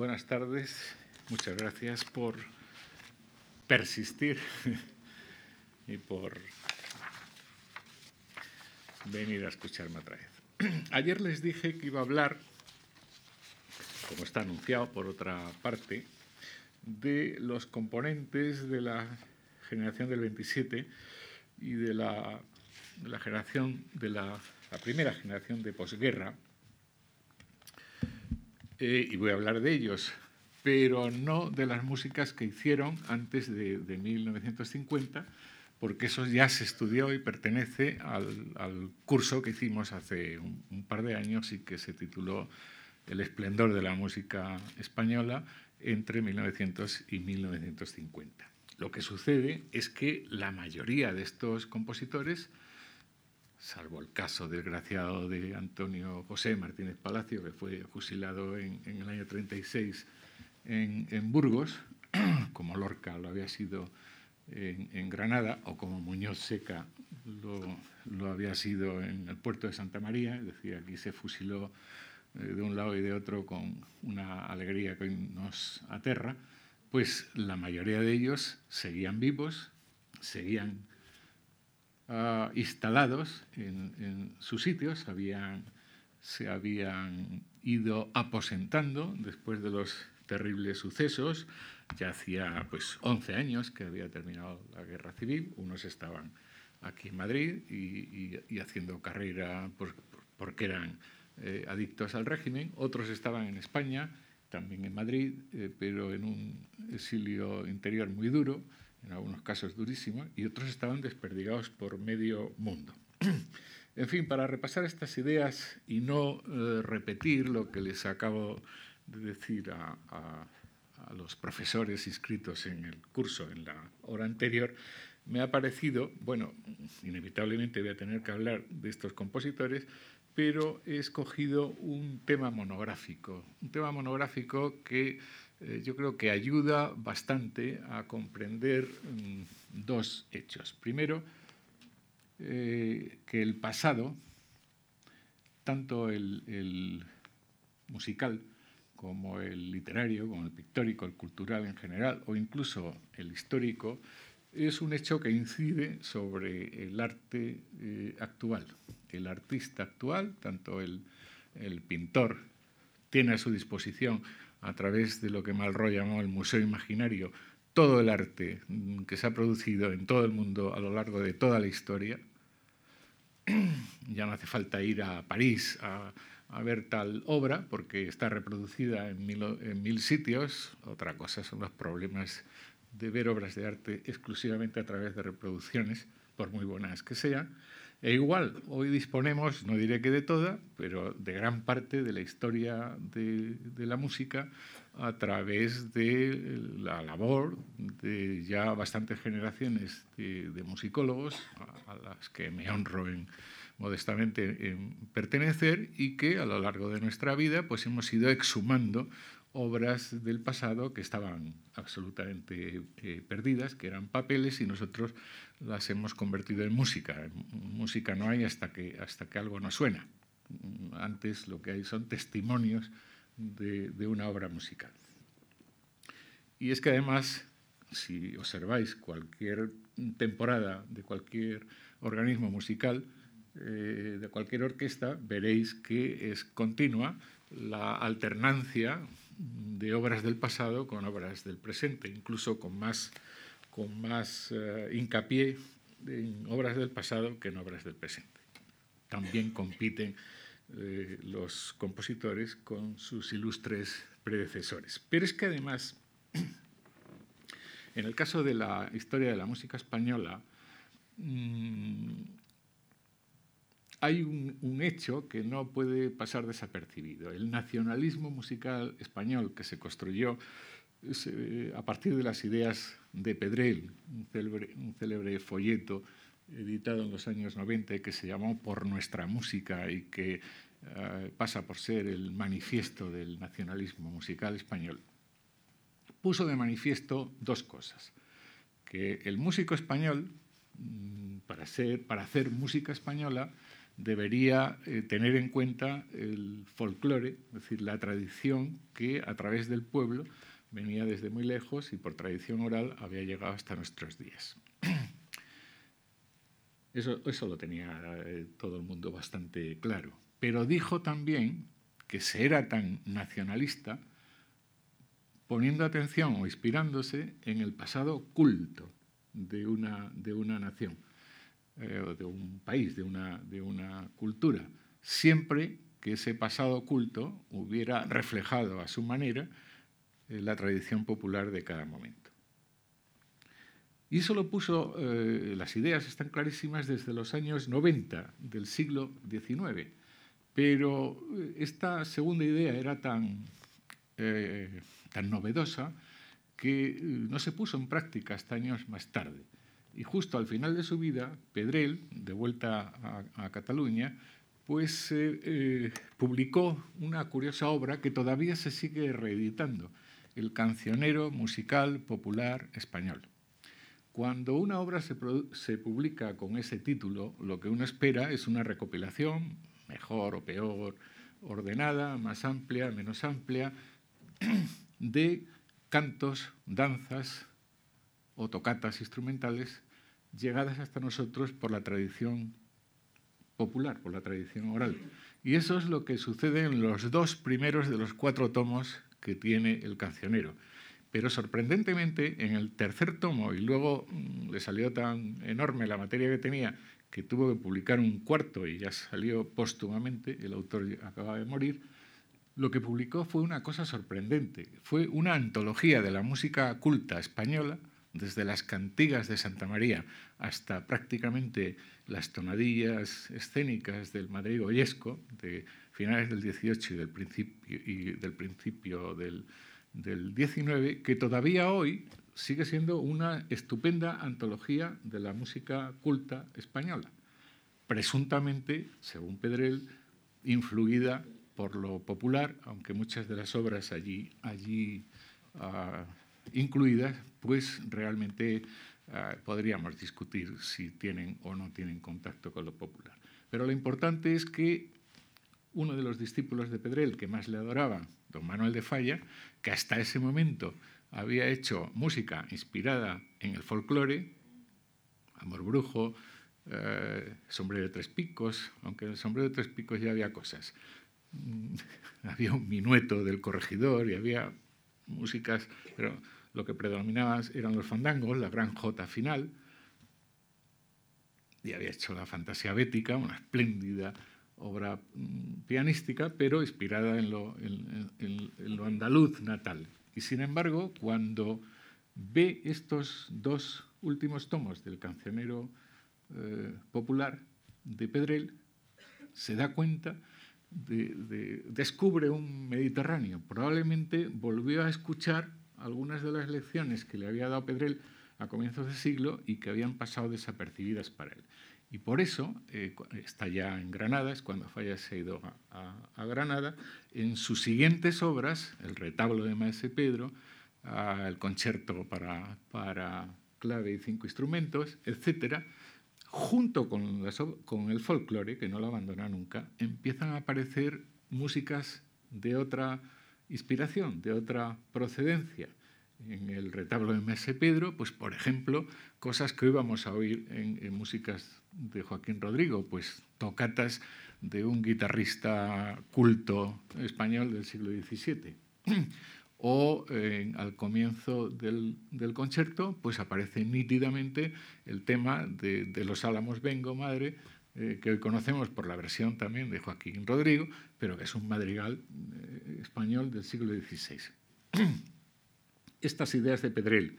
buenas tardes. Muchas gracias por persistir y por venir a escucharme otra vez. Ayer les dije que iba a hablar, como está anunciado por otra parte, de los componentes de la generación del 27 y de la, generación de la, primera generación de posguerra. Eh, y voy a hablar de ellos, pero no de las músicas que hicieron antes de, 1950, porque eso ya se estudió y pertenece al, curso que hicimos hace un, par de años y que se tituló El esplendor de la música española entre 1900 y 1950. Lo que sucede es que la mayoría de estos compositores, salvo el caso desgraciado de Antonio José Martínez Palacio, que fue fusilado en, el año 36 en, Burgos, como Lorca lo había sido en, Granada, o como Muñoz Seca lo, lo, había sido en el puerto de Santa María, es decir, aquí se fusiló eh, de un lado y de otro con una alegría que nos aterra, pues la mayoría de ellos seguían vivos, seguían ah, instalados en, sus sitios, se habían ido aposentando después de los terribles sucesos. Ya hacía pues 11 años que había terminado la guerra civil, unos estaban aquí en Madrid y, haciendo carrera porque eran eh, adictos al régimen, otros estaban en España, también en Madrid, eh, pero en un exilio interior muy duro, en algunos casos durísimo, y otros estaban desperdigados por medio mundo. en fin, para repasar estas ideas y no eh, repetir lo que les acabo de decir a, a los profesores inscritos en el curso en la hora anterior, me ha parecido, bueno, inevitablemente voy a tener que hablar de estos compositores, pero he escogido un tema monográfico, un tema monográfico que eh, yo creo que ayuda bastante a comprender mm, dos hechos. Primero, eh, que el pasado, tanto el, musical como el literario, como el pictórico, el cultural en general, o incluso el histórico, es un hecho que incide sobre el arte eh, actual el artista actual, tanto el, pintor, tiene a su disposición a través de lo que Malroy llamó el Museo Imaginario, todo el arte que se ha producido en todo el mundo a lo largo de toda la historia. Ya no hace falta ir a París a, ver tal obra, porque está reproducida en mil, en mil, sitios. Otra cosa son los problemas de ver obras de arte exclusivamente a través de reproducciones, por muy buenas que sean. E igual, hoy disponemos, no diré que de toda, pero de gran parte de la historia de, la música a través de la labor de ya bastantes generaciones de, musicólogos, a, las que me honro modestamente en pertenecer y que a lo largo de nuestra vida pues hemos ido exhumando obras del pasado que estaban absolutamente eh, perdidas, que eran papeles, y nosotros las hemos convertido en música. Música no hay hasta que, hasta que algo no suena. Antes lo que hay son testimonios de, de una obra musical. Y es que además, si observáis cualquier temporada de cualquier organismo musical, eh, de cualquier orquesta, veréis que es continua la alternancia de obras del pasado con obras del presente, incluso con más, con más eh, hincapié en obras del pasado que en obras del presente. También compiten eh, los compositores con sus ilustres predecesores. Pero es que además, en el caso de la historia de la música española, mm, hay un, hecho que no puede pasar desapercibido. El nacionalismo musical español que se construyó eh, a partir de las ideas de Pedrell, un célebre, folleto editado en los años 90 que se llamó Por nuestra música y que eh, pasa por ser el manifiesto del nacionalismo musical español, puso de manifiesto dos cosas. Que el músico español, mm, para, para hacer música española, debería eh, tener en cuenta el folclore, es decir, la tradición que a través del pueblo venía desde muy lejos y por tradición oral había llegado hasta nuestros días. Eso, eso lo tenía eh, todo el mundo bastante claro. Pero dijo también que se era tan nacionalista poniendo atención o inspirándose en el pasado culto de una, de una nación, eh, de un país, de una, de una cultura, siempre que ese pasado culto hubiera reflejado a su manera eh, la tradición popular de cada momento. Y eso lo puso, eh, las ideas están clarísimas desde los años 90 del siglo XIX, pero esta segunda idea era tan, tan novedosa que no se puso en práctica hasta años más tarde. Y justo al final de su vida, Pedrell, de vuelta a, Cataluña, pues eh, eh, publicó una curiosa obra que todavía se sigue reeditando, El cancionero musical popular español. Cuando una obra se, se, publica con ese título, lo que uno espera es una recopilación, mejor o peor, ordenada, más amplia, menos amplia, de cantos, danzas o tocatas instrumentales llegadas hasta nosotros por la tradición popular, por la tradición oral. Y eso es lo que sucede en los dos primeros de los cuatro tomos que tiene el cancionero. Pero sorprendentemente, en el tercer tomo, y luego mm, le salió tan enorme la materia que tenía, que tuvo que publicar un cuarto y ya salió póstumamente, el autor acaba de morir, lo que publicó fue una cosa sorprendente. Fue una antología de la música culta española, desde las cantigas de Santa María hasta prácticamente las tonadillas escénicas del Madrid goyesco de finales del XVIII y del principio, del, principio que todavía hoy sigue siendo una estupenda antología de la música culta española, presuntamente, según Pedrell, influida por lo popular, aunque muchas de las obras allí, allí uh, incluidas, pues realmente uh, podríamos discutir si tienen o no tienen contacto con lo popular. Pero lo importante es que uno de los discípulos de Pedrell que más le adoraba, don Manuel de Falla, que hasta ese momento había hecho música inspirada en el folclore, Amor Brujo, eh, Sombrero de Tres Picos, aunque en el Sombrero de Tres Picos ya había cosas, Mm, había un minueto del corregidor y había músicas, pero lo que predominaba eran los fandangos, la gran jota final, y había hecho la fantasía bética, una espléndida obra mm, pianística, pero inspirada en lo, andaluz natal. Y sin embargo, cuando ve estos dos últimos tomos del cancionero eh, popular de Pedrell, se da cuenta descubre un Mediterráneo. Probablemente volvió a escuchar algunas de las lecciones que le había dado Pedrell a comienzos del siglo y que habían pasado desapercibidas para él. Y por eso eh, está ya en Granada, es cuando Falla se ha ido a, Granada. En sus siguientes obras, el retablo de Maese Pedro, el concierto para, para clave y cinco instrumentos, etcétera, junto con, el folclore, que no lo abandona nunca, empiezan a aparecer músicas de otra inspiración, de otra procedencia. En el retablo de Mese Pedro, pues por ejemplo, cosas que hoy vamos a oír en, en músicas de Joaquín Rodrigo, pues tocatas de un guitarrista culto español del siglo XVII o al comienzo del, concierto pues aparece nítidamente el tema de, Los Álamos Vengo, Madre, eh, que hoy conocemos por la versión también de Joaquín Rodrigo, pero que es un madrigal eh, español del siglo XVI. Estas ideas de Pedrell,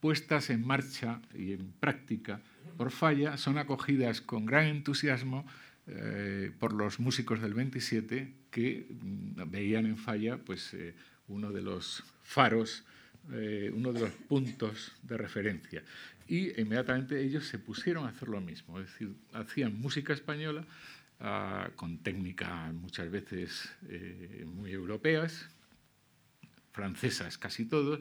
puestas en marcha y en práctica por Falla, son acogidas con gran entusiasmo eh, por los músicos del 27 que mm, veían en Falla pues, uno de los faros, eh, uno de los puntos de referencia. Y inmediatamente ellos se pusieron a hacer lo mismo, es decir, hacían música española ah, con técnicas muchas veces eh, muy europeas, francesas casi todos,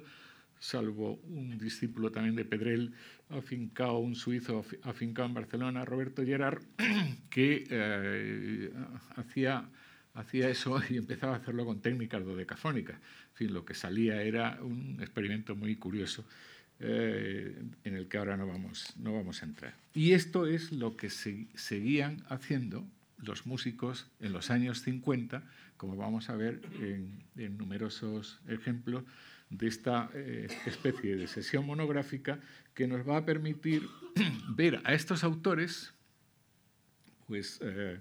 salvo un discípulo también de Pedrel, afincado, un suizo afincado en Barcelona, Roberto Gerard, que eh, hacía, hacía eso y empezaba a hacerlo con técnicas dodecafónicas. En fin, lo que salía era un experimento muy curioso eh, en el que ahora no vamos, no vamos a entrar. Y esto es lo que seguían haciendo los músicos en los años 50, como vamos a ver en, numerosos ejemplos de esta eh, especie de sesión monográfica que nos va a permitir ver a estos autores, pues eh,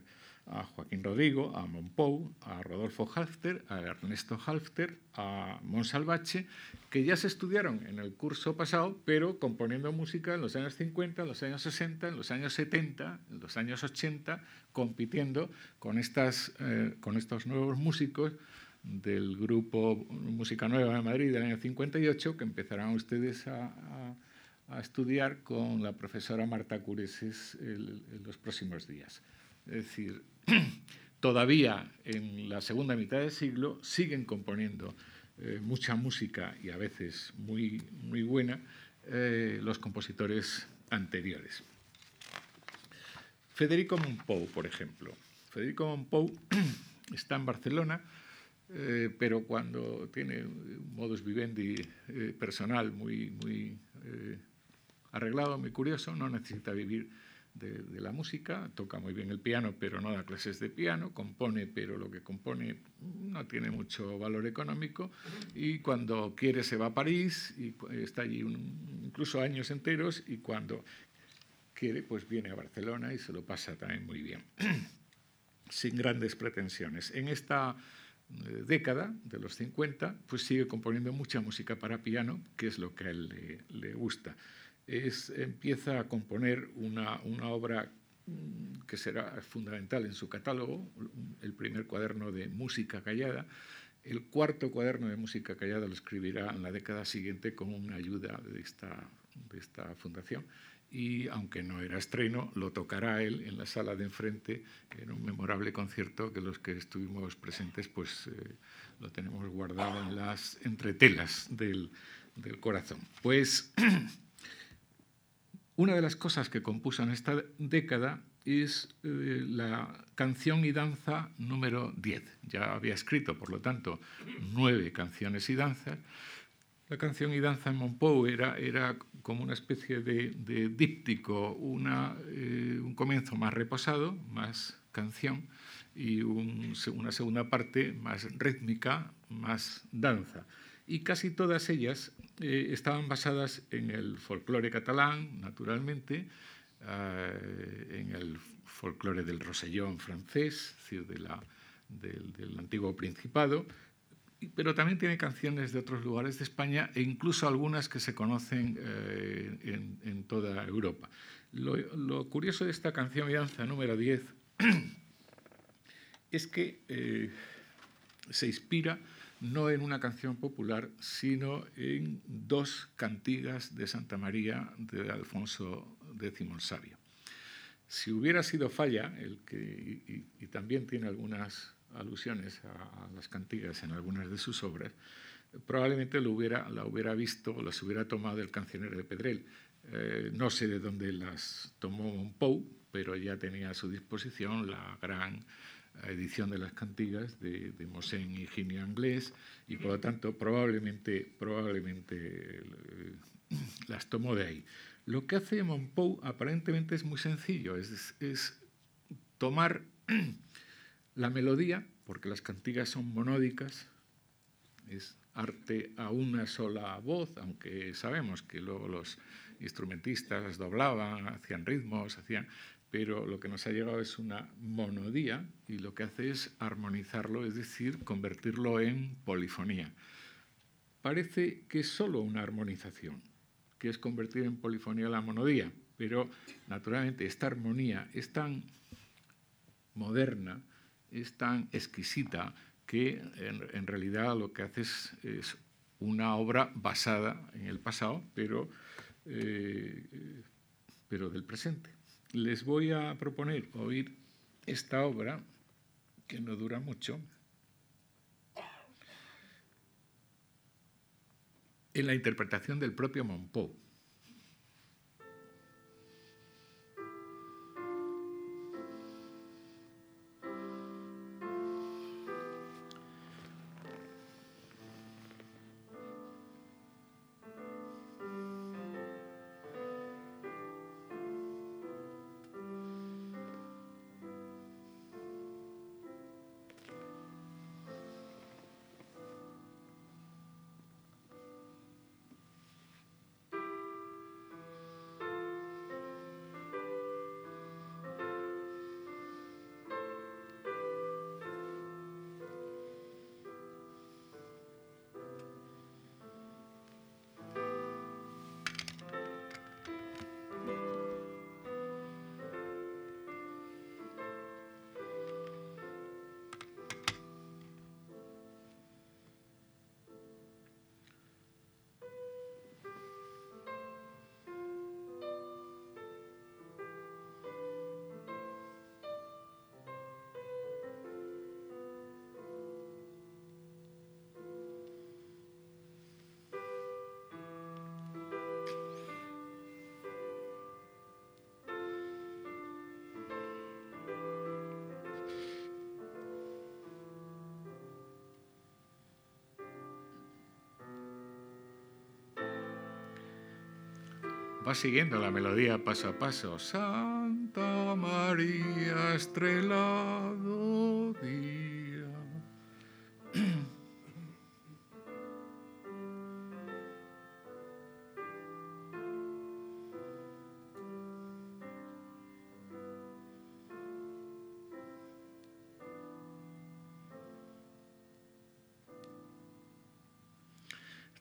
a Joaquín Rodrigo, a Monpou, a Rodolfo Halfter, a Ernesto Halfter, a Monsalvache, que ya se estudiaron en el curso pasado, pero componiendo música en los años 50, en los años 60, en los años 70, en los años 80, compitiendo con, estas, eh, con estos nuevos músicos del grupo Música Nueva de Madrid del año 58, que empezarán ustedes a, estudiar con la profesora Marta Cureses en los próximos días. Es decir, todavía en la segunda mitad del siglo siguen componiendo eh, mucha música y a veces muy, muy buena eh, los compositores anteriores. Federico Monpou, por ejemplo. Federico Monpou está en Barcelona, eh, pero cuando tiene un modus vivendi personal muy, muy arreglado, muy curioso, no necesita vivir de, la música, toca muy bien el piano, pero no da clases de piano, compone, pero lo que compone no tiene mucho valor económico, y cuando quiere se va a París, y está allí incluso años enteros, y cuando quiere, pues viene a Barcelona y se lo pasa también muy bien, sin grandes pretensiones. En esta eh, década de los 50, pues sigue componiendo mucha música para piano, que es lo que a él le gusta empieza a componer una, obra mm, que será fundamental en su catálogo, el primer cuaderno de música callada. El cuarto cuaderno de música callada lo escribirá en la década siguiente con una ayuda de esta, de esta fundación y aunque no era estreno, lo tocará él en la sala de enfrente en un memorable concierto que los que estuvimos presentes pues eh, lo tenemos guardado en las entretelas del, del corazón. Pues Una de las cosas que compuso en esta década es eh, la canción y danza número 10. Ya había escrito, por lo tanto, nueve canciones y danzas. La canción y danza en Monpou era, era como una especie de, díptico, una, eh, un comienzo más reposado, más canción, y una segunda parte más rítmica, más danza y casi todas ellas eh, estaban basadas en el folclore catalán, naturalmente, eh, en el folclore del Rosellón francés, de la, del, antiguo Principado, pero también tiene canciones de otros lugares de España e incluso algunas que se conocen eh, en, toda Europa. Lo, curioso de esta canción y danza número 10 es que se inspira no en una canción popular, sino en dos cantigas de Santa María de Alfonso X el Sabio. Si hubiera sido Falla, el que, y, también tiene algunas alusiones a, las cantigas en algunas de sus obras, probablemente lo hubiera, la hubiera visto, las hubiera tomado del cancionero de Pedrel. Eh, no sé de dónde las tomó Monpou, pero ya tenía a su disposición la gran edición de las cantigas de, de Mosén Higinio Anglés y por lo tanto probablemente, probablemente eh, las tomó de ahí. Lo que hace Monpou aparentemente es muy sencillo, es, es tomar la melodía, porque las cantigas son monódicas, es arte a una sola voz, aunque sabemos que luego los instrumentistas doblaban, hacían ritmos, hacían, pero lo que nos ha llegado es una monodía y lo que hace es armonizarlo, es decir, convertirlo en polifonía. Parece que es solo una armonización, que es convertir en polifonía la monodía, pero naturalmente esta armonía es tan moderna, es tan exquisita, que en, realidad lo que hace es, una obra basada en el pasado, pero, eh, pero del presente les voy a proponer oír esta obra, que no dura mucho, en la interpretación del propio Monpou. Va siguiendo la melodía paso a paso. Santa María estrelado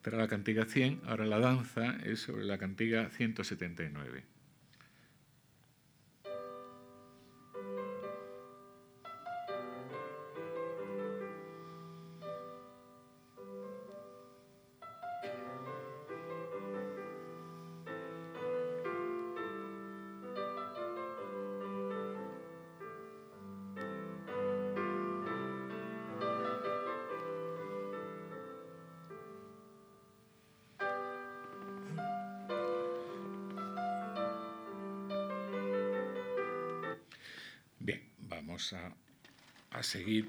era la cantiga 100, ahora la danza es sobre la cantiga 179.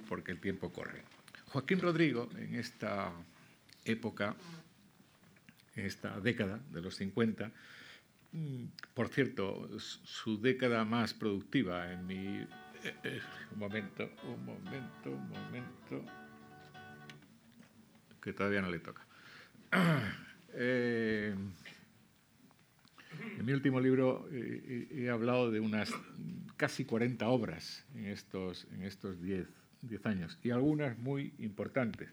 Porque el tiempo corre. Joaquín Rodrigo, en esta época, en esta década de los 50, mm, por cierto, su década más productiva en mi... Eh, eh, un momento, un momento, un momento, que todavía no le toca. Eh, en mi último libro he hablado de unas casi 40 obras en estos, en estos 10, 10 años y algunas muy importantes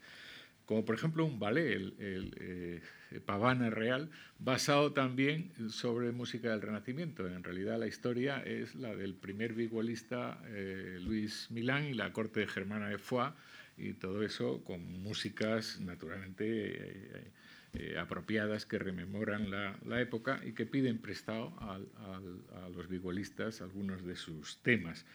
como por ejemplo un ballet, el, eh, Pavana Real, basado también sobre música del Renacimiento. En realidad la historia es la del primer vigualista eh, Luis Milán y la corte de Germana de Foix, y todo eso con músicas naturalmente eh, eh, apropiadas que rememoran la, época y que piden prestado a los vigolistas algunos de sus temas.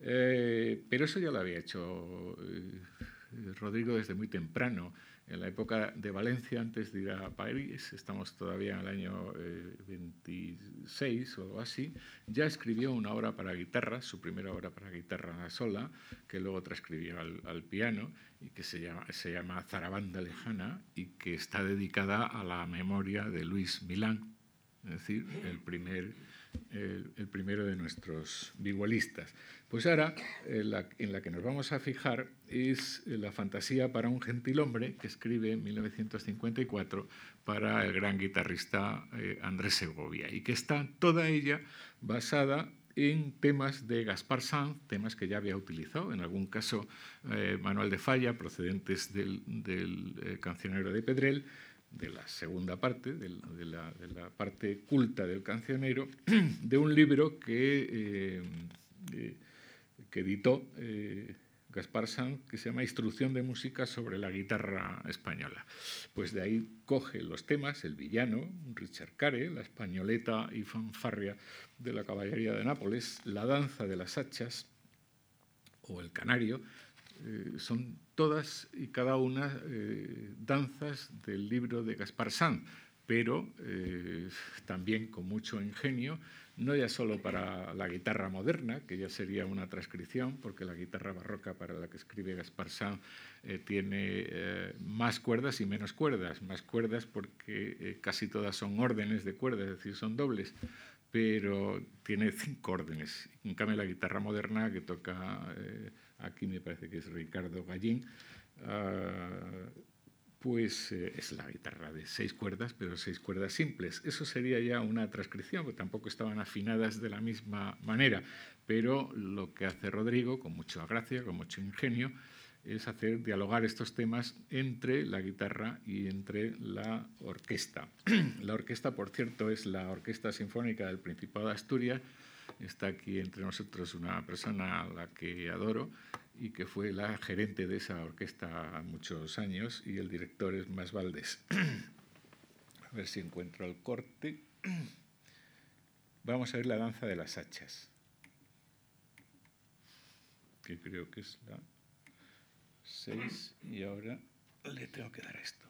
Eh, pero eso ya lo había hecho eh, Rodrigo desde muy temprano en la época de Valencia, antes de ir a París, estamos todavía en el año 26 eh, o algo así, ya escribió una obra para guitarra, su primera obra para guitarra sola, que luego transcribió al, piano y que se llama, se llama Zarabanda Lejana y que está dedicada a la memoria de Luis Milán, es decir, el primer el, primero de nuestros vigualistas. Pues ahora, en la, que nos vamos a fijar es la fantasía para un gentilhombre que escribe en 1954 para el gran guitarrista eh, Andrés Segovia y que está toda ella basada en temas de Gaspar Sanz, temas que ya había utilizado, en algún caso eh, Manuel de Falla, procedentes del, eh, cancionero de Pedrel, de la segunda parte, de la, parte culta del cancionero, de un libro que, eh, que editó eh, Gaspar Sanz, que se llama Instrucción de Música sobre la guitarra española. Pues de ahí coge los temas, el villano, Richard Care, la españoleta y fanfarria de la caballería de Nápoles, la danza de las hachas o el canario, son todas y cada una danzas del libro de Gaspar Sanz, pero también con mucho ingenio no ya solo para la guitarra moderna, que ya sería una transcripción, porque la guitarra barroca para la que escribe Gaspar Sanz eh, tiene eh, más cuerdas y menos cuerdas. Más cuerdas porque eh, casi todas son órdenes de cuerdas, es decir, son dobles, pero tiene cinco órdenes. En cambio, la guitarra moderna que toca, aquí me parece que es Ricardo Gallín, ah, pues eh, es la guitarra de seis cuerdas, pero seis cuerdas simples. Eso sería ya una transcripción, porque tampoco estaban afinadas de la misma manera, pero lo que hace Rodrigo, con mucha gracia, con mucho ingenio, es hacer dialogar estos temas entre la guitarra y entre la orquesta. La orquesta, por cierto, es la Orquesta Sinfónica del Principado de Asturias. Está aquí entre nosotros una persona a la que adoro, y que fue la gerente de esa orquesta muchos años y el director es Más Valdés. A ver si encuentro el corte. Vamos a ver la danza de las hachas, que creo que es la 6 y ahora le tengo que dar esto.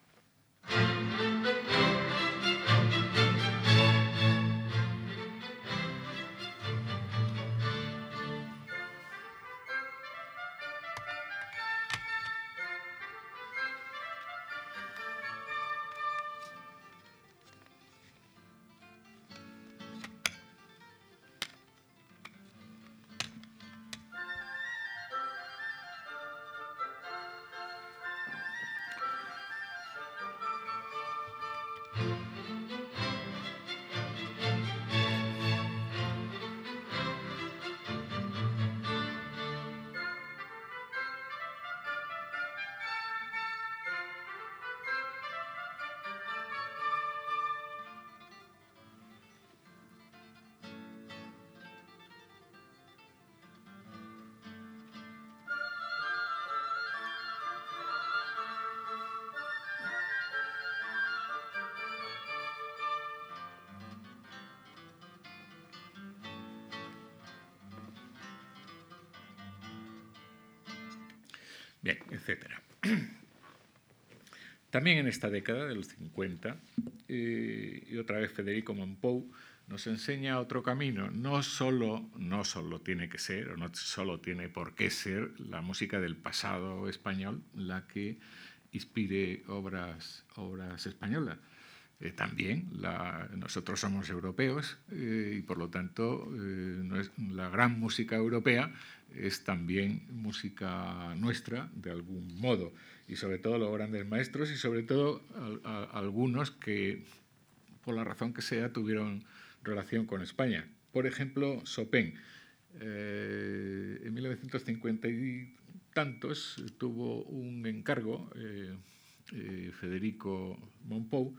Bien, etc. También en esta década de los 50, eh, y otra vez Federico Monpou nos enseña otro camino. No solo, no solo tiene que ser, o no solo tiene por qué ser la música del pasado español la que inspire obras, obras españolas. Eh, también nosotros somos europeos eh, y por lo tanto la gran música europea es también música nuestra, de algún modo, y sobre todo los grandes maestros y sobre todo algunos que, por la razón que sea, tuvieron relación con España. Por ejemplo, Chopin. Eh, en 1950 y tantos tuvo un encargo, eh, eh, Federico Monpou,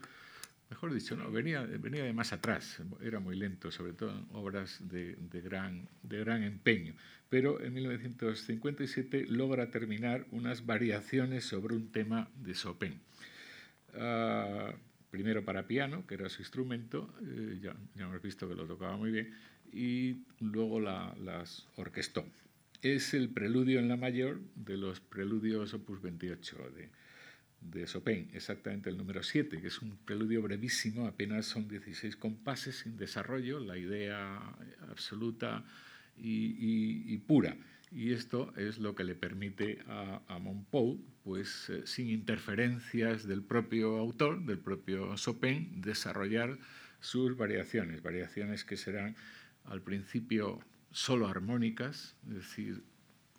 mejor dicho, no, venía, venía de más atrás, era muy lento, sobre todo en obras de, gran, de gran empeño pero en 1957 logra terminar unas variaciones sobre un tema de Chopin. Ah, primero para piano, que era su instrumento, eh, ya, hemos visto que lo tocaba muy bien, y luego las orquestó. Es el preludio en la mayor de los preludios opus 28 de, de Chopin, exactamente el número 7, que es un preludio brevísimo, apenas son 16 compases sin desarrollo, la idea absoluta y, pura. Y esto es lo que le permite a, a Monpou, pues eh, sin interferencias del propio autor, del propio Chopin, desarrollar sus variaciones, variaciones que serán al principio solo armónicas, es decir,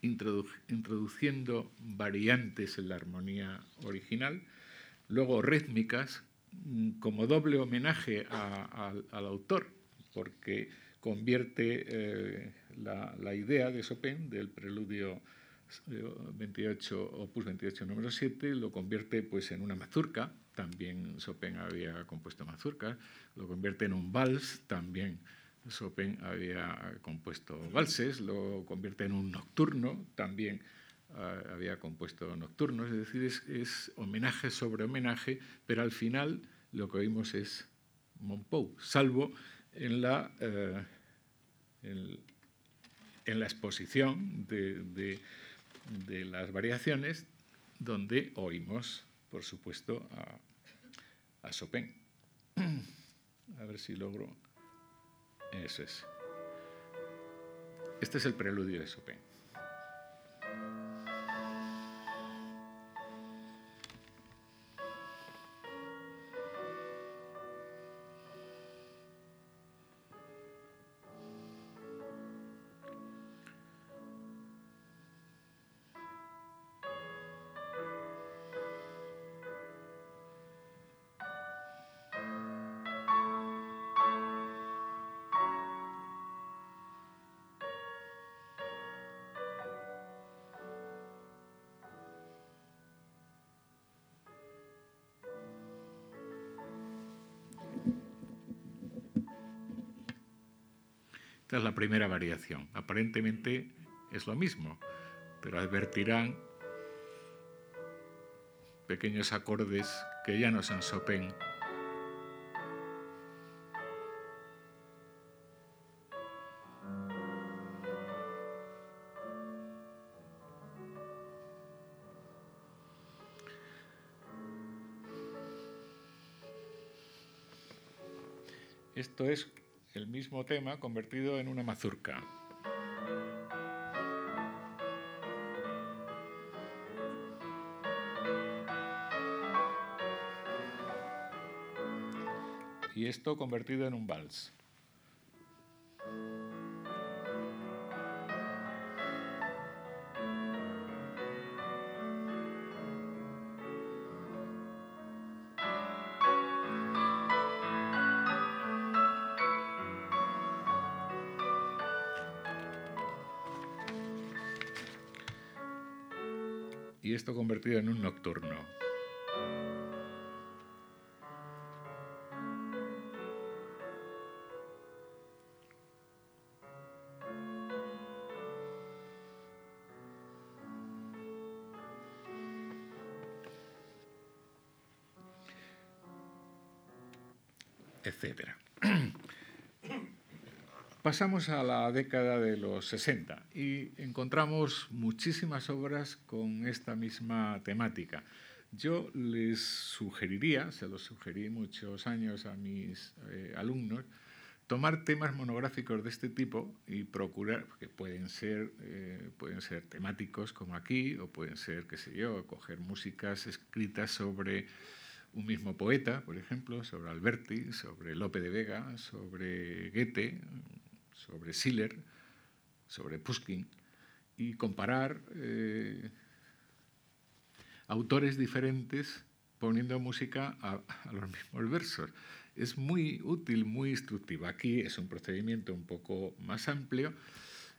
introduciendo variantes en la armonía original, luego rítmicas, mm, como doble homenaje al autor, porque convierte eh, la, idea de Chopin del preludio 28, eh, opus 28 número 7, lo convierte pues, en una mazurca, también Chopin había compuesto mazurca, lo convierte en un vals, también Chopin había compuesto valses, lo convierte en un nocturno, también ah, había compuesto nocturnos, es decir, es, homenaje sobre homenaje, pero al final lo que oímos es Monpou, salvo en la, eh, en, la exposición de, de las variaciones donde oímos, por supuesto, a, a Chopin. A ver si logro. Eso es. Este es el preludio de Chopin. Esta es la primera variación. Aparentemente es lo mismo, pero advertirán pequeños acordes que ya no son Chopin. Esto es el mismo tema convertido en una mazurca. Y esto convertido en un vals. Esto convertido en un nocturno. etcétera. Pasamos a la década de los 60 y encontramos muchísimas obras con esta misma temática. Yo les sugeriría, se lo sugerí muchos años a mis eh, alumnos, tomar temas monográficos de este tipo y procurar, que pueden ser, eh, pueden ser temáticos como aquí, o pueden ser, qué sé yo, coger músicas escritas sobre un mismo poeta, por ejemplo, sobre Alberti, sobre Lope de Vega, sobre Goethe, sobre Schiller, sobre Pushkin, y comparar eh, autores diferentes poniendo música a, los mismos versos. Es muy útil, muy instructivo. Aquí es un procedimiento un poco más amplio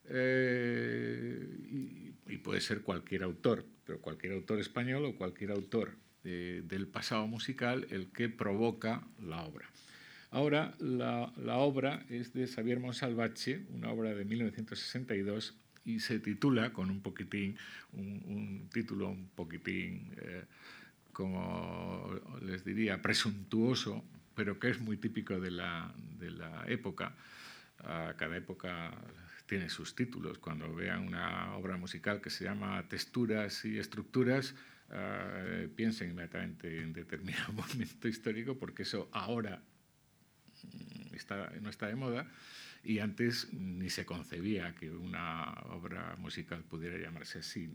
eh, y, puede ser cualquier autor, pero cualquier autor español o cualquier autor eh, del pasado musical el que provoca la obra. Ahora, la, obra es de Xavier Monsalvache, una obra de 1962, y se titula con un poquitín, un, título un poquitín, eh, como les diría, presuntuoso, pero que es muy típico de la, época. cada época tiene sus títulos. Cuando vean una obra musical que se llama Texturas y Estructuras, eh, piensen inmediatamente en determinado momento histórico, porque eso ahora no está de moda y antes ni se concebía que una obra musical pudiera llamarse así.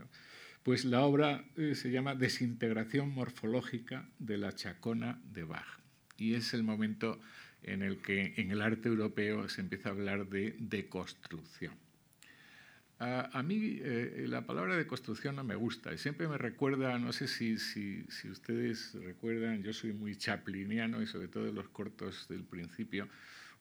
Pues la obra eh, se llama Desintegración morfológica de la chacona de Bach y es el momento en el que en el arte europeo se empieza a hablar de deconstrucción. A, mí eh, la palabra deconstrucción no me gusta y siempre me recuerda, no sé si, si, ustedes recuerdan, yo soy muy chapliniano y sobre todo los cortos del principio,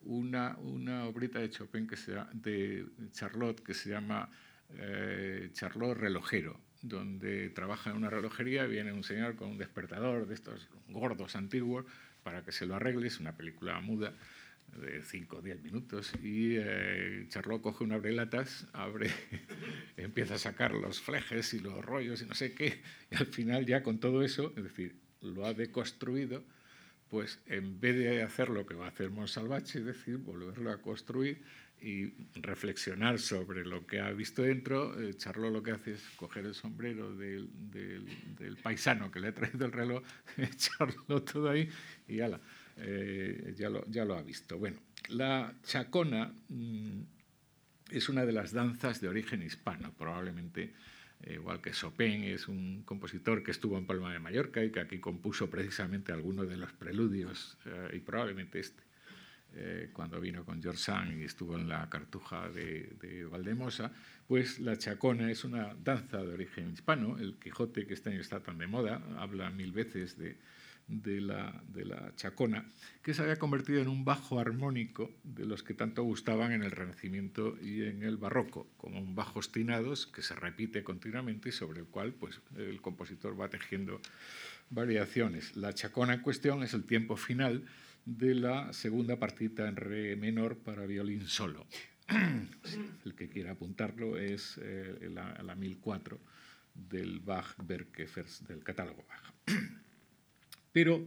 una, una obrita de Chopin que sea de Charlotte que se llama eh, Charlotte Relojero, donde trabaja en una relojería, viene un señor con un despertador de estos gordos antiguos para que se lo arregle, es una película muda de 5 o 10 minutos y eh, Charlotte coge un abrelatas, abre, empieza a sacar los flejes y los rollos y no sé qué, y al final ya con todo eso, es decir, lo ha deconstruido pues en vez de hacer lo que va a hacer Monsalvache, es decir, volverlo a construir, y reflexionar sobre lo que ha visto dentro, eh, Charlot lo que hace es coger el sombrero del, paisano que le ha traído el reloj, echarlo todo ahí y ala, eh, ya, lo, ya, lo, ha visto. Bueno, la chacona mm, es una de las danzas de origen hispano, probablemente eh, igual que Chopin es un compositor que estuvo en Palma de Mallorca y que aquí compuso precisamente algunos de los preludios y probablemente este. Eh, cuando vino con George Sand y estuvo en la cartuja de, Valdemosa, pues la chacona es una danza de origen hispano. El Quijote, que este año está tan de moda, habla mil veces de, de, la, de la chacona, que se había convertido en un bajo armónico de los que tanto gustaban en el Renacimiento y en el Barroco, como un bajo ostinados que se repite continuamente y sobre el cual pues, el compositor va tejiendo variaciones. La chacona en cuestión es el tiempo final de la segunda partita en re menor para violín solo. El que quiera apuntarlo es eh, la, la, 1004 del Bach Berkefers, del catálogo Bach. Pero,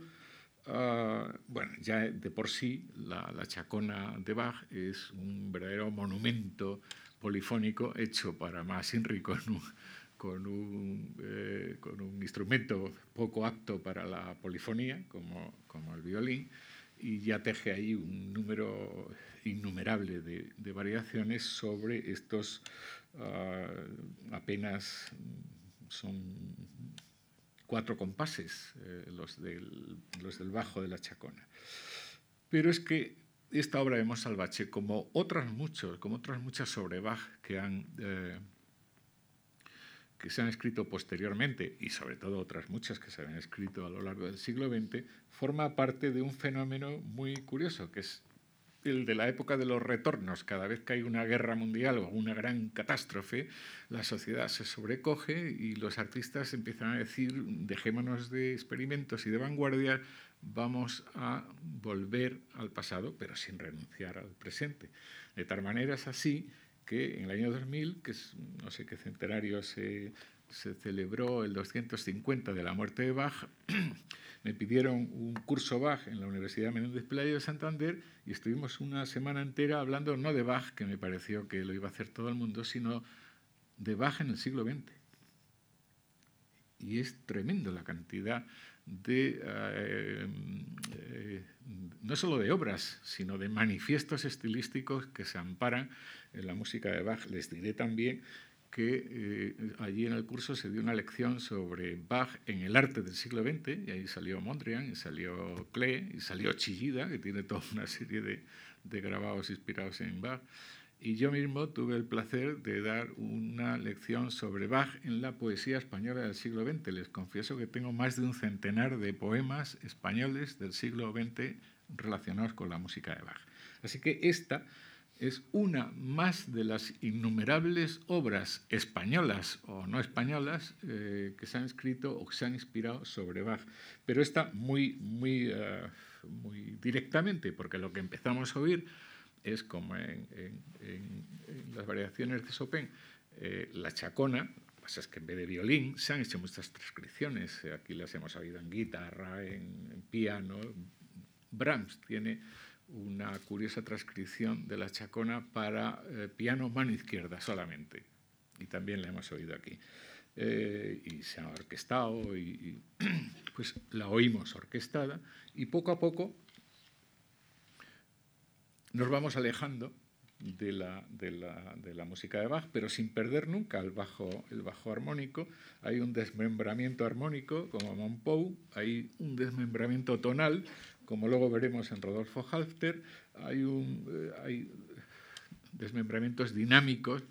ah, bueno, ya de por sí la, chacona de Bach es un verdadero monumento polifónico hecho para más un, eh, con un instrumento poco apto para la polifonía, como, como el violín, y ya teje ahí un número innumerable de, variaciones sobre estos ah, apenas son cuatro compases, eh, los, del, los, del, bajo de la chacona. Pero es que esta obra de Monsalvache, como otras muchos, como otras muchas sobre Bach que han eh, que se han escrito posteriormente, y sobre todo otras muchas que se han escrito a lo largo del siglo XX, forma parte de un fenómeno muy curioso, que es el de la época de los retornos. Cada vez que hay una guerra mundial o una gran catástrofe, la sociedad se sobrecoge y los artistas empiezan a decir, dejémonos de experimentos y de vanguardia, vamos a volver al pasado, pero sin renunciar al presente. De tal manera es así que en el año 2000, que es no sé qué centenario se, se celebró el 250 de la muerte de Bach, me pidieron un curso Bach en la Universidad Menéndez Pelayo de Santander y estuvimos una semana entera hablando no de Bach, que me pareció que lo iba a hacer todo el mundo, sino de Bach en el siglo XX. Y es tremendo la cantidad de, eh, eh, no solo de obras, sino de manifiestos estilísticos que se amparan en la música de Bach. Les diré también que eh, allí en el curso se dio una lección sobre Bach en el arte del siglo XX, y ahí salió Mondrian, y salió Klee, y salió Chillida, que tiene toda una serie de, de grabados inspirados en Bach. Y yo mismo tuve el placer de dar una lección sobre Bach en la poesía española del siglo XX. Les confieso que tengo más de un centenar de poemas españoles del siglo XX relacionados con la música de Bach. Así que esta es una más de las innumerables obras españolas o no españolas eh, que se han escrito o que se han inspirado sobre Bach. Pero esta muy, muy, eh, muy directamente, porque lo que empezamos a oír es como en, las variaciones de Chopin, eh, la chacona, lo que pasa es que en vez de violín se han hecho muchas transcripciones, aquí las hemos oído en guitarra, en, piano. Brahms tiene una curiosa transcripción de la chacona para eh, piano mano izquierda solamente, y también la hemos oído aquí. Eh, y se ha orquestado, y pues la oímos orquestada, y poco a poco nos vamos alejando de la, de, la, de la, música de Bach, pero sin perder nunca el bajo, el bajo armónico. Hay un desmembramiento armónico, como Monpou, hay un desmembramiento tonal, como luego veremos en Rodolfo Halfter, hay, eh, desmembramientos dinámicos,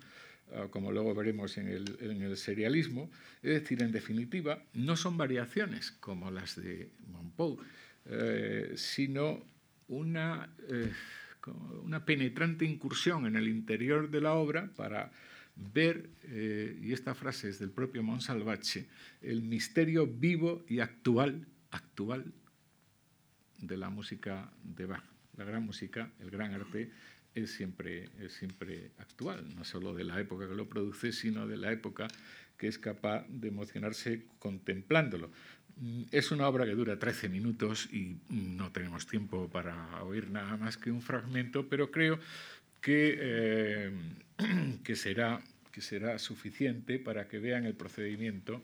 ah, como luego veremos en el, serialismo. Es decir, en definitiva, no son variaciones como las de Monpou, eh, sino una... Eh, una penetrante incursión en el interior de la obra para ver, y esta frase es del propio Monsalvache, el misterio vivo y actual, actual de la música de Bach. La gran música, el gran arte, es siempre, es siempre actual, no solo de la época que lo produce, sino de la época que es capaz de emocionarse contemplándolo. Mm, es una obra que dura 13 minutos y no tenemos tiempo para oír nada más que un fragmento, pero creo que, eh, que, será, que será suficiente para que vean el procedimiento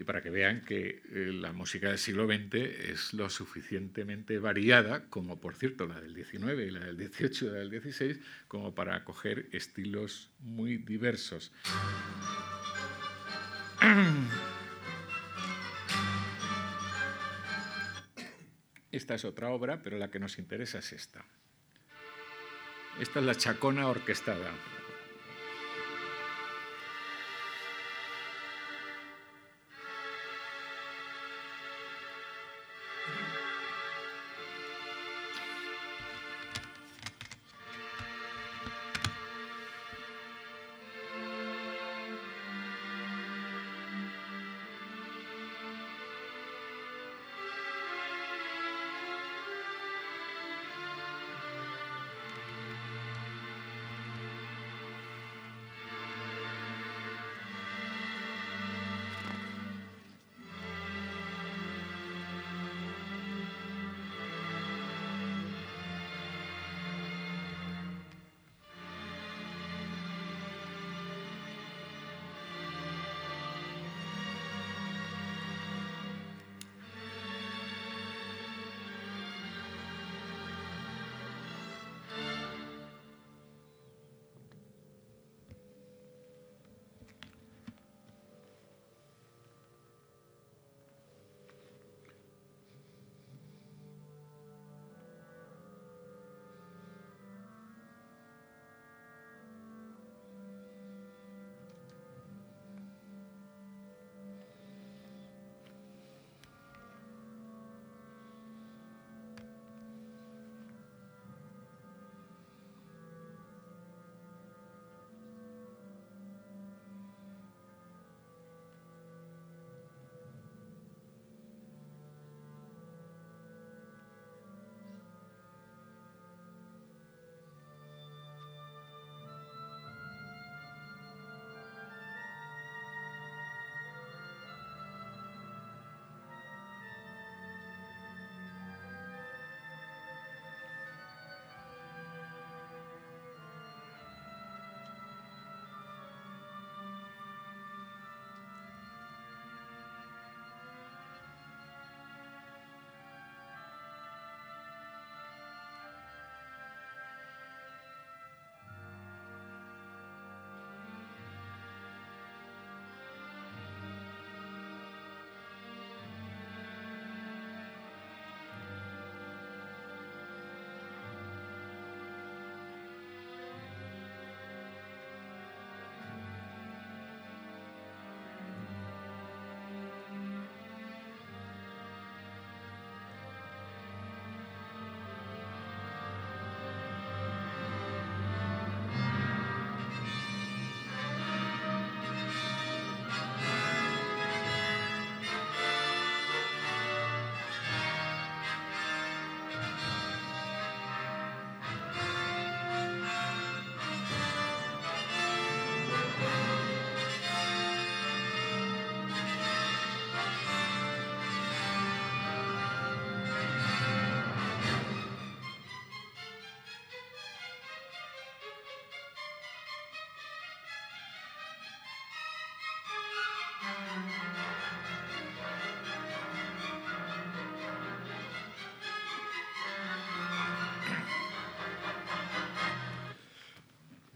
y para que vean que eh, la música del siglo XX es lo suficientemente variada, como por cierto la del XIX y la del XVIII y la del XVI, como para acoger estilos muy diversos. Esta es otra obra, pero la que nos interesa es esta. Esta es la chacona orquestada.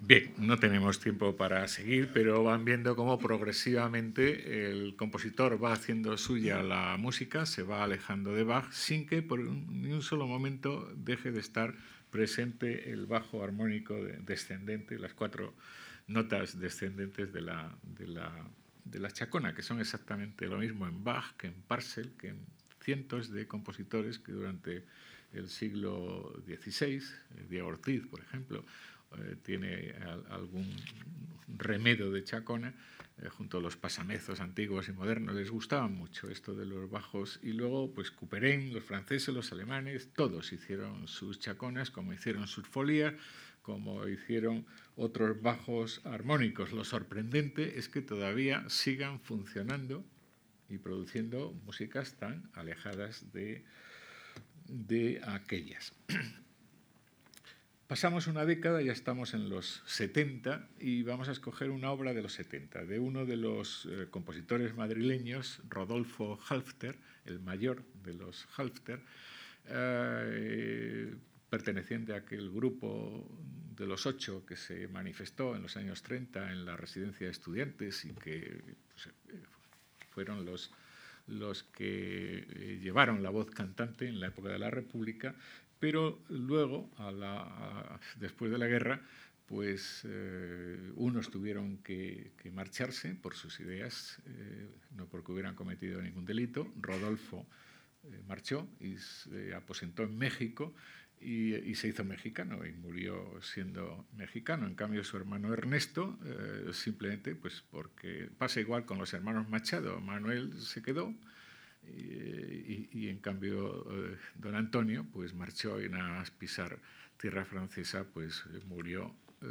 Bien, no tenemos tiempo para seguir, pero van viendo cómo progresivamente el compositor va haciendo suya la música, se va alejando de Bach, sin que por ni un solo momento deje de estar presente el bajo armónico descendente, las cuatro notas descendentes de la, de la, de la chacona, que son exactamente lo mismo en Bach que en Parcel, que en cientos de compositores que durante el siglo XVI, Diego Ortiz, por ejemplo, eh, tiene algún remedio de Chacona, eh, junto a los pasamezos antiguos y modernos, les gustaba mucho esto de los bajos. Y luego, pues Couperin, los franceses, los alemanes, todos hicieron sus chaconas, como hicieron sus folías, como hicieron otros bajos armónicos. Lo sorprendente es que todavía sigan funcionando y produciendo músicas tan alejadas de, de aquellas. Pasamos una década, ya estamos en los 70 y vamos a escoger una obra de los 70, de uno de los eh, compositores madrileños, Rodolfo Halfter, el mayor de los Halfter, eh, perteneciente a aquel grupo de los ocho que se manifestó en los años 30 en la residencia de estudiantes y que pues, eh, fueron los, los que llevaron la voz cantante en la época de la República pero luego, después de la guerra, pues eh, unos tuvieron que, marcharse por sus ideas, eh, no porque hubieran cometido ningún delito. Rodolfo eh, marchó y se aposentó en México y, se hizo mexicano y murió siendo mexicano. En cambio, su hermano Ernesto, simplemente pues porque pasa igual con los hermanos Machado, Manuel se quedó y, en cambio eh, don Antonio pues marchó y nada pisar tierra francesa pues murió, eh,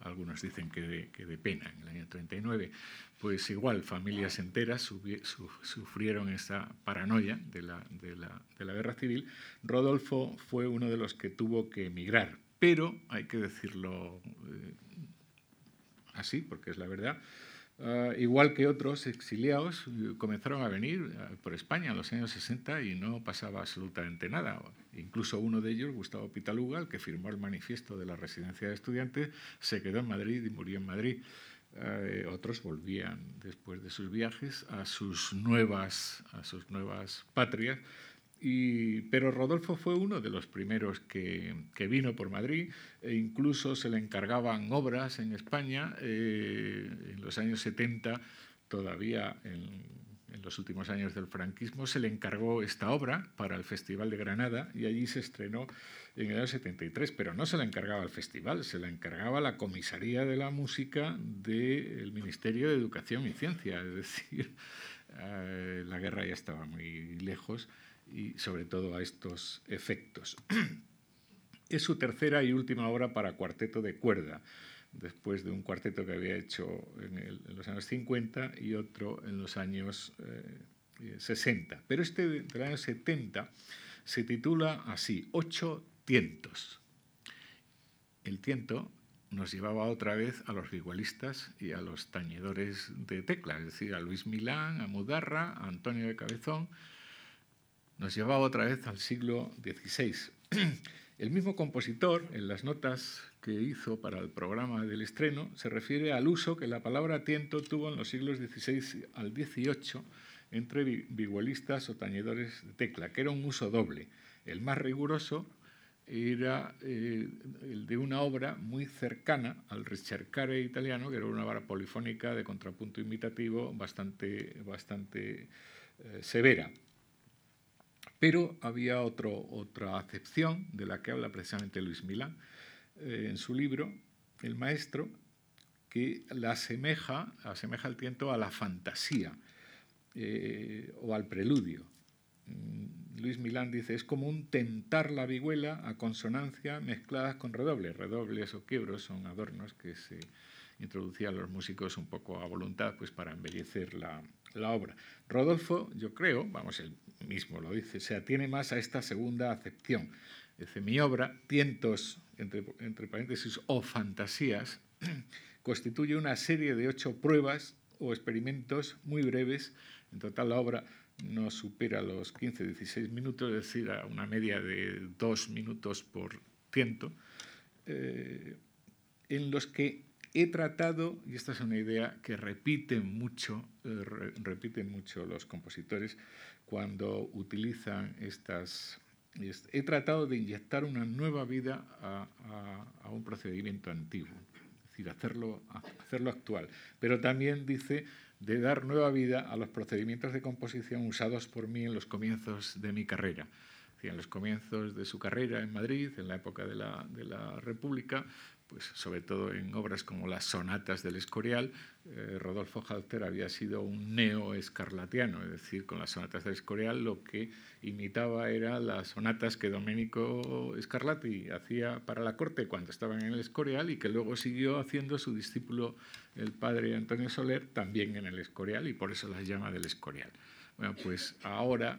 algunos dicen que de, pena en el año 39. Pues igual familias enteras sufrieron esa paranoia de la, de, la, de la guerra civil. Rodolfo fue uno de los que tuvo que emigrar, pero hay que decirlo eh, así porque es la verdad Ah, igual que otros exiliados, comenzaron a venir ah, por España en los años 60 y no pasaba absolutamente nada. Incluso uno de ellos, Gustavo Pitaluga, el que firmó el manifiesto de la residencia de estudiantes, se quedó en Madrid y murió en Madrid. Ah, otros volvían después de sus viajes a sus nuevas, a sus nuevas patrias pero Rodolfo fue uno de los primeros que, vino por Madrid e incluso se le encargaban obras en España eh, en los años 70, todavía en, los últimos años del franquismo, se le encargó esta obra para el Festival de Granada y allí se estrenó en el año 73, pero no se la encargaba al festival, se la encargaba la Comisaría de la Música del Ministerio de Educación y Ciencia, es decir, eh, la guerra ya estaba muy lejos y sobre todo a estos efectos. Es su tercera y última obra para cuarteto de cuerda, después de un cuarteto que había hecho en, los años 50 y otro en los años 60. Eh, Pero este del año 70 se titula así, Ocho tientos. El tiento nos llevaba otra vez a los igualistas y a los tañedores de tecla, es decir, a Luis Milán, a Mudarra, a Antonio de Cabezón, nos llevaba otra vez al siglo XVI. El mismo compositor, en las notas que hizo para el programa del estreno, se refiere al uso que la palabra tiento tuvo en los siglos XVI al XVIII entre vihuelistas o tañedores de tecla, que era un uso doble. El más riguroso era eh, el de una obra muy cercana al ricercare italiano, que era una obra polifónica de contrapunto imitativo bastante, bastante eh, severa. Pero había otra acepción de la que habla precisamente Luis Milán eh, en su libro, El Maestro, que la asemeja, asemeja el tiento a la fantasía eh, o al preludio. Mm, Luis Milán dice, es como tentar la vihuela a consonancia mezcladas con redobles. Redobles o quiebros son adornos que se introducían los músicos un poco a voluntad pues, para embellecer la, la obra. Rodolfo, yo creo, vamos, él mismo lo dice, se atiene más a esta segunda acepción. Dice, mi obra, tientos, entre, paréntesis, o fantasías, constituye una serie de ocho pruebas o experimentos muy breves. En total, la obra no supera los 15-16 minutos, es decir, a una media de dos minutos por tiento, eh, en los que he tratado, y esta es una idea que repiten mucho, repiten mucho los compositores cuando utilizan estas... He tratado de inyectar una nueva vida a, un procedimiento antiguo, es decir, hacerlo, hacerlo actual. Pero también dice de dar nueva vida a los procedimientos de composición usados por mí en los comienzos de mi carrera. En los comienzos de su carrera en Madrid, en la época de la, de la República, pues sobre todo en obras como las sonatas del Escorial, eh, Rodolfo Halter había sido un neo-escarlatiano, es decir, con las sonatas del Escorial lo que imitaba era las sonatas que Domenico Scarlatti hacía para la corte cuando estaban en el Escorial y que luego siguió haciendo su discípulo, el padre Antonio Soler, también en el Escorial y por eso las llama del Escorial. Bueno, pues ahora,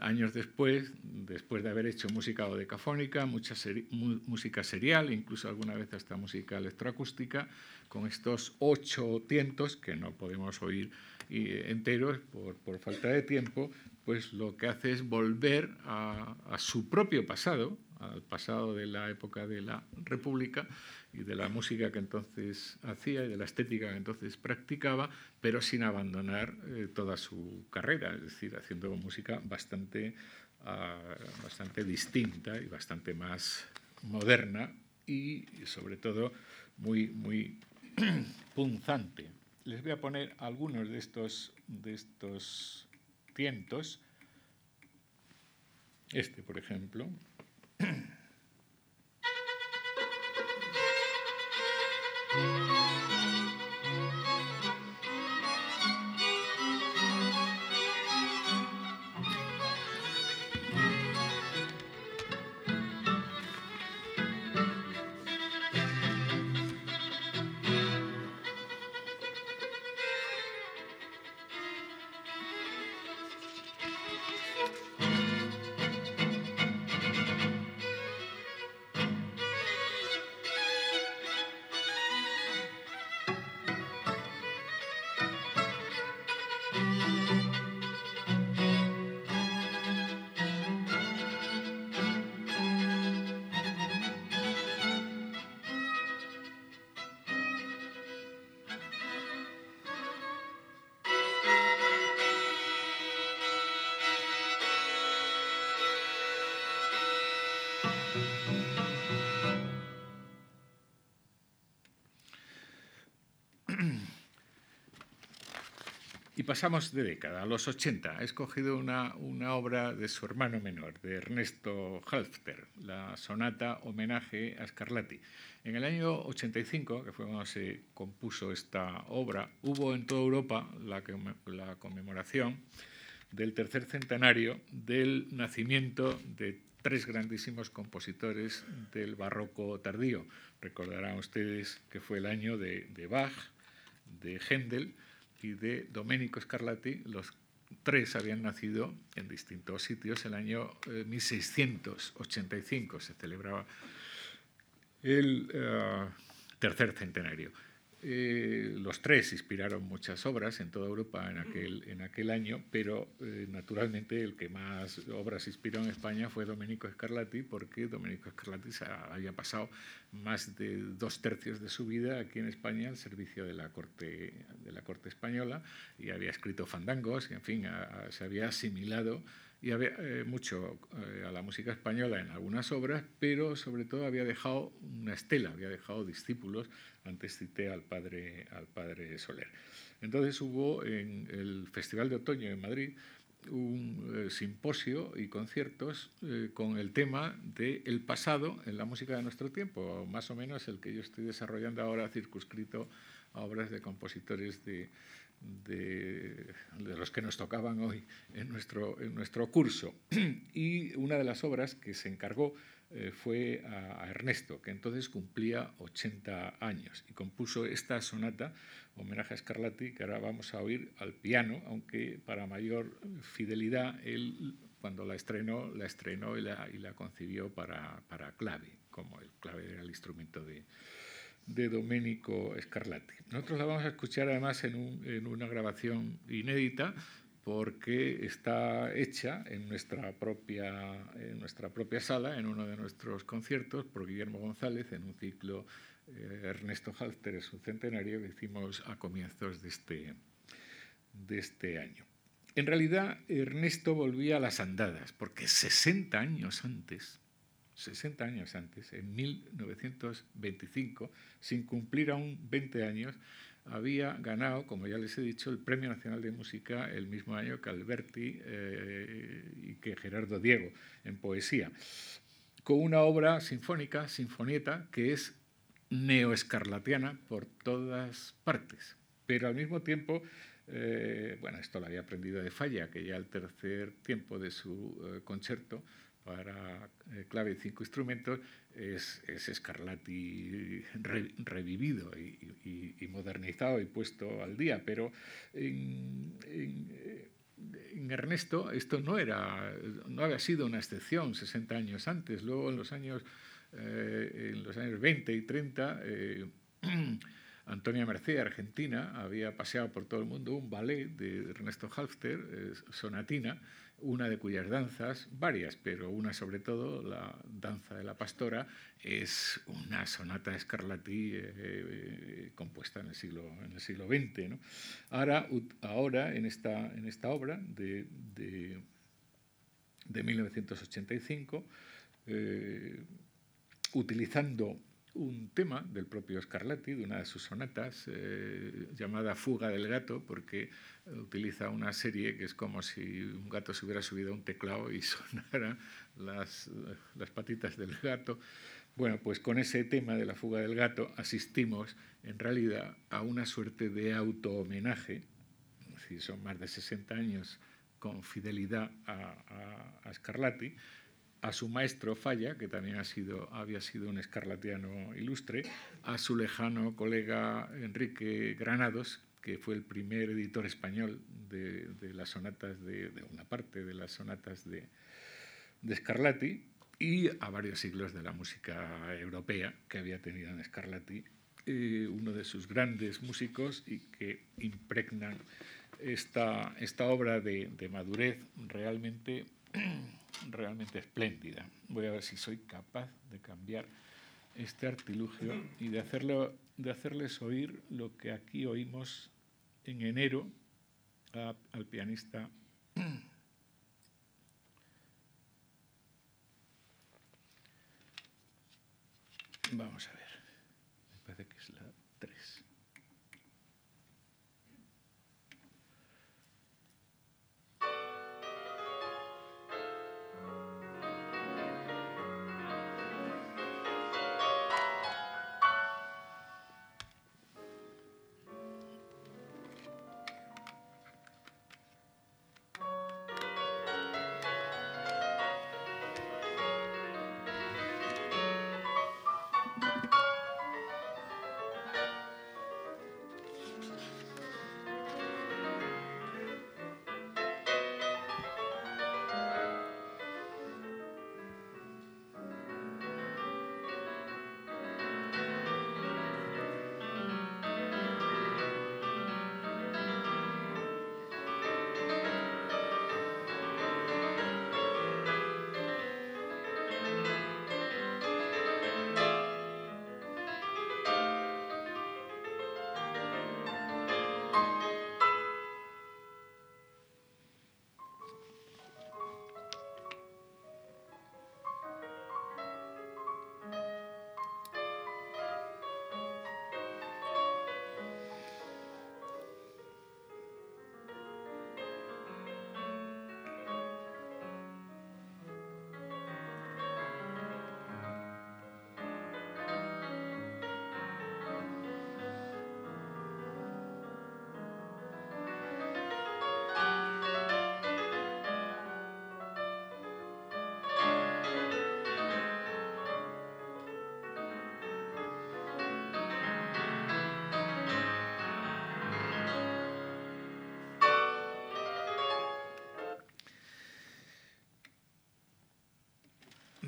años después después de haber hecho música dodecafónica, mucha música serial, incluso alguna vez hasta música electroacústica, con estos ocho tientos que no podemos oír enteros por, falta de tiempo, pues lo que hace es volver a, a su propio pasado, al pasado de la época de la República y de la música que entonces hacía y de la estética que entonces practicaba, pero sin abandonar eh, toda su carrera, es decir, haciendo música bastante, ah, bastante distinta y bastante más moderna y sobre todo muy, muy punzante. Les voy a poner algunos de estos, de estos tientos. Este, por ejemplo. pasamos de década, a los 80. He escogido una, obra de su hermano menor, de Ernesto Halfter, la sonata Homenaje a Scarlatti. En el año 85, que fue cuando se compuso esta obra, hubo en toda Europa la, la conmemoración del tercer centenario del nacimiento de tres grandísimos compositores del barroco tardío. Recordarán ustedes que fue el año de, de Bach, de Händel, y de Domenico Scarlatti, los tres habían nacido en distintos sitios. El año 1685 eh, se celebraba el eh, tercer centenario. Eh, los tres inspiraron muchas obras en toda Europa en aquel, en aquel año, pero eh, naturalmente el que más obras inspiró en España fue Domenico Scarlatti, porque Domenico Scarlatti había pasado más de dos tercios de su vida aquí en España al servicio de la corte, de la corte española y había escrito fandangos, y en fin, se había asimilado y había eh, mucho a la música española en algunas obras, pero sobre todo había dejado una estela, había dejado discípulos antes cité al padre, al padre Soler. Entonces hubo en el Festival de Otoño en Madrid un eh, simposio y conciertos eh, con el tema del el pasado en la música de nuestro tiempo, más o menos el que yo estoy desarrollando ahora circunscrito a obras de compositores de, de, los que nos tocaban hoy en nuestro, en nuestro curso. Y una de las obras que se encargó eh, fue a, Ernesto, que entonces cumplía 80 años, y compuso esta sonata, homenaje a Scarlatti, que ahora vamos a oír al piano, aunque para mayor fidelidad, él cuando la estrenó, la estrenó y la, y la concibió para, para, clave, como el clave era el instrumento de, de Domenico Scarlatti. Nosotros la vamos a escuchar además en, un, una grabación inédita, porque está hecha en nuestra, propia, en nuestra propia sala, en uno de nuestros conciertos, por Guillermo González, en un ciclo eh, Ernesto Halter, es su centenario, que hicimos a comienzos de este, de este año. En realidad, Ernesto volvía a las andadas, porque 60 años antes, 60 años antes, en 1925, sin cumplir aún 20 años, había ganado, como ya les he dicho, el Premio Nacional de Música el mismo año que Alberti eh, y que Gerardo Diego en poesía, con una obra sinfónica, sinfonieta, que es neoescarlatiana por todas partes, pero al mismo tiempo, eh, bueno, esto lo había aprendido de Falla, que ya el tercer tiempo de su eh, concierto para clave y cinco instrumentos es, es Scarlatti revivido y, modernizado y puesto al día, pero en, en Ernesto esto no, era, no había sido una excepción 60 años antes. Luego, en los años, eh, en los años 20 y 30, eh, Antonia Merced, argentina, había paseado por todo el mundo un ballet de Ernesto Halfter, Sonatina, una de cuyas danzas, varias, pero una sobre todo, la danza de la pastora, es una sonata escarlatí eh, eh, compuesta en el siglo, en el siglo XX. Ahora, ahora en, esta, en esta obra de, de, 1985, eh, utilizando un tema del propio Scarlatti, de una de sus sonatas, eh, llamada Fuga del gato, porque utiliza una serie que es como si un gato se hubiera subido a un teclado y sonara las, las patitas del gato. Bueno, pues con ese tema de la fuga del gato asistimos en realidad a una suerte de auto-homenaje, si son más de 60 años con fidelidad a, a Scarlatti, a su maestro Falla, que también ha sido, había sido un escarlatiano ilustre, a su lejano colega Enrique Granados, que fue el primer editor español de, las sonatas, de, una parte de las sonatas de, Scarlatti, y a varios siglos de la música europea que había tenido en Scarlatti, eh, uno de sus grandes músicos y que impregnan esta, esta obra de, de madurez realmente realmente espléndida. Voy a ver si soy capaz de cambiar este artilugio y de, hacerlo, de hacerles oír lo que aquí oímos en enero al pianista. Vamos a ver.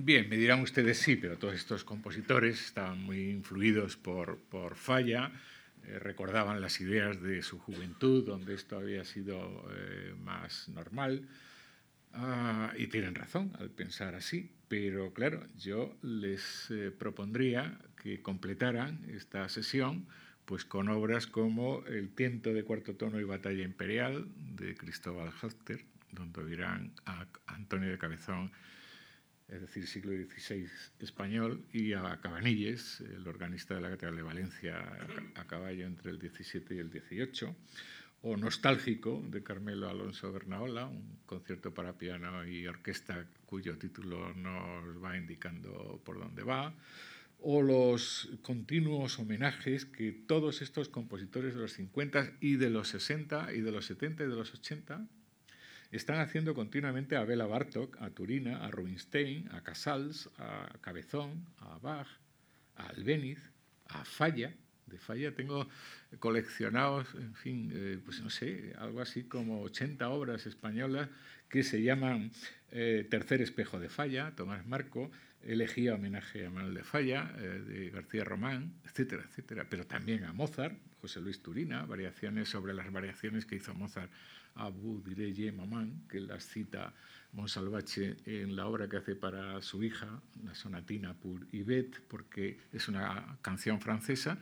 Bien, me dirán ustedes sí, pero todos estos compositores estaban muy influidos por, por Falla, eh, recordaban las ideas de su juventud, donde esto había sido eh, más normal, ah, y tienen razón al pensar así, pero claro, yo les eh, propondría que completaran esta sesión pues con obras como El tiento de cuarto tono y batalla imperial de Cristóbal Halter, donde oirán a Antonio de Cabezón es decir, siglo XVI español, y a Cabanilles, el organista de la Catedral de Valencia a caballo entre el XVII y el XVIII, o Nostálgico de Carmelo Alonso Bernaola, un concierto para piano y orquesta cuyo título nos va indicando por dónde va, o los continuos homenajes que todos estos compositores de los 50 y de los 60 y de los 70 y de los 80 están haciendo continuamente a Bela Bartok, a Turina, a Rubinstein, a Casals, a Cabezón, a Bach, a Albéniz, a Falla, de Falla. Tengo coleccionados, en fin, eh, pues no sé, algo así como 80 obras españolas que se llaman eh, Tercer espejo de Falla, Tomás Marco, elegía homenaje a Manuel de Falla, eh, de García Román, etcétera, etcétera, pero también a Mozart, José Luis Turina, variaciones sobre las variaciones que hizo Mozart a Bu Direye Mamán, que las cita Monsalvache en la obra que hace para su hija, la sonatina pour Yvette, porque es una canción francesa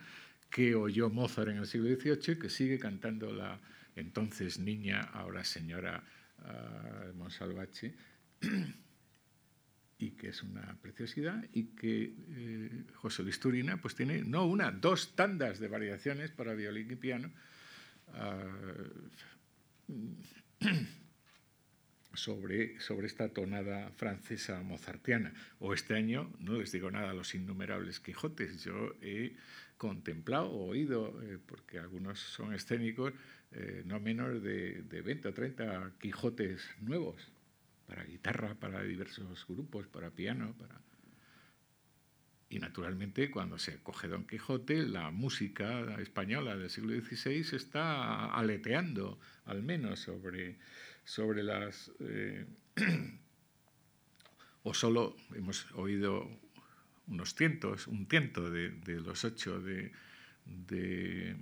que oyó Mozart en el siglo XVIII, que sigue cantando la entonces niña, ahora señora uh, Monsalvache, y que es una preciosidad, y que eh, José Luis Turina pues tiene no una, dos tandas de variaciones para violín y piano. Uh, sobre, sobre esta tonada francesa mozartiana. O este año, no les digo nada a los innumerables Quijotes, yo he contemplado oído, eh, porque algunos son escénicos, eh, no menos de, de 20 o 30 Quijotes nuevos, para guitarra, para diversos grupos, para piano, para... Y naturalmente, cuando se coge Don Quijote, la música española del siglo XVI está aleteando, al menos, sobre, sobre las... Eh, o solo hemos oído unos cientos, un tiento de, los ocho de, de,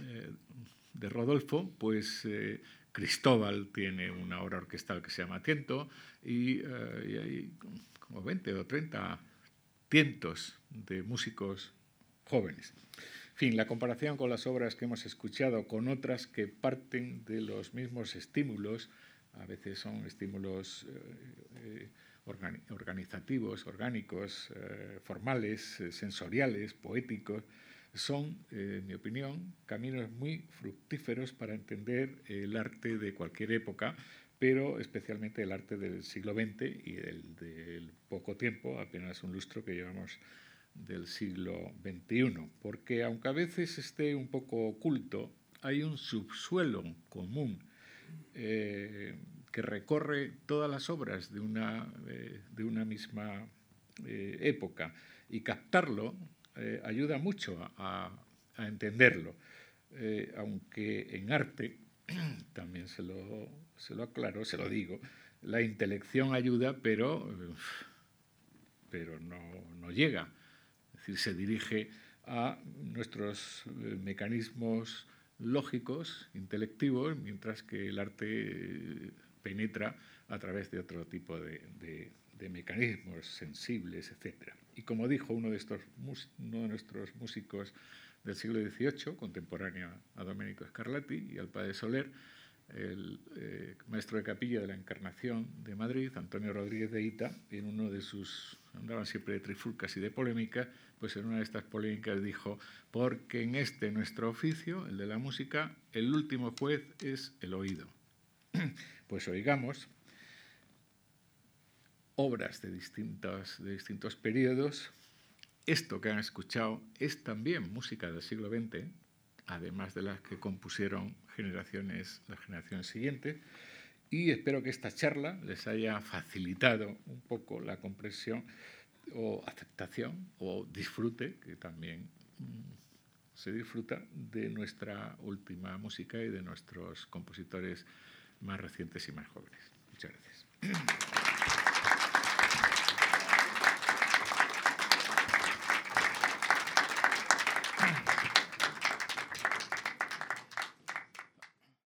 eh, Rodolfo, pues eh, Cristóbal tiene una obra orquestal que se llama Tiento y, y, hay como 20 o 30 cientos de músicos jóvenes. Fin, la comparación con las obras que hemos escuchado con otras que parten de los mismos estímulos, a veces son estímulos eh, eh, organizativos, orgánicos, eh, formales, sensoriales, poéticos, son, en mi opinión, caminos muy fructíferos para entender el arte de cualquier época, pero especialmente el arte del siglo XX y el del poco tiempo, apenas un lustro que llevamos del siglo XXI, porque aunque a veces esté un poco oculto, hay un subsuelo común eh, que recorre todas las obras de una, eh, de una misma eh, época y captarlo ayuda mucho a, a entenderlo, aunque en arte, también se lo, se lo aclaro, se lo digo, la intelección ayuda, pero, pero no, no llega decir, se dirige a nuestros eh, mecanismos lógicos, intelectivos, mientras que el arte eh, penetra a través de otro tipo de, mecanismos sensibles, etc. Y como dijo uno de, estos, nuestros músicos del siglo XVIII, contemporáneo a Domenico Scarlatti y al padre Soler, el eh, maestro de capilla de la Encarnación de Madrid, Antonio Rodríguez de Ita, en uno de sus, andaban siempre de trifulcas y de polémica, pues en una de estas polémicas dijo, porque en este nuestro oficio, el de la música, el último juez es el oído. Pues oigamos obras de distintos, de distintos periodos. Esto que han escuchado es también música del siglo XX, además de las que compusieron generaciones, las generaciones siguientes y espero que esta charla les haya facilitado un poco la comprensión o aceptación o disfrute, que también mm, se disfruta de nuestra última música y de nuestros compositores más recientes y más jóvenes. Muchas gracias.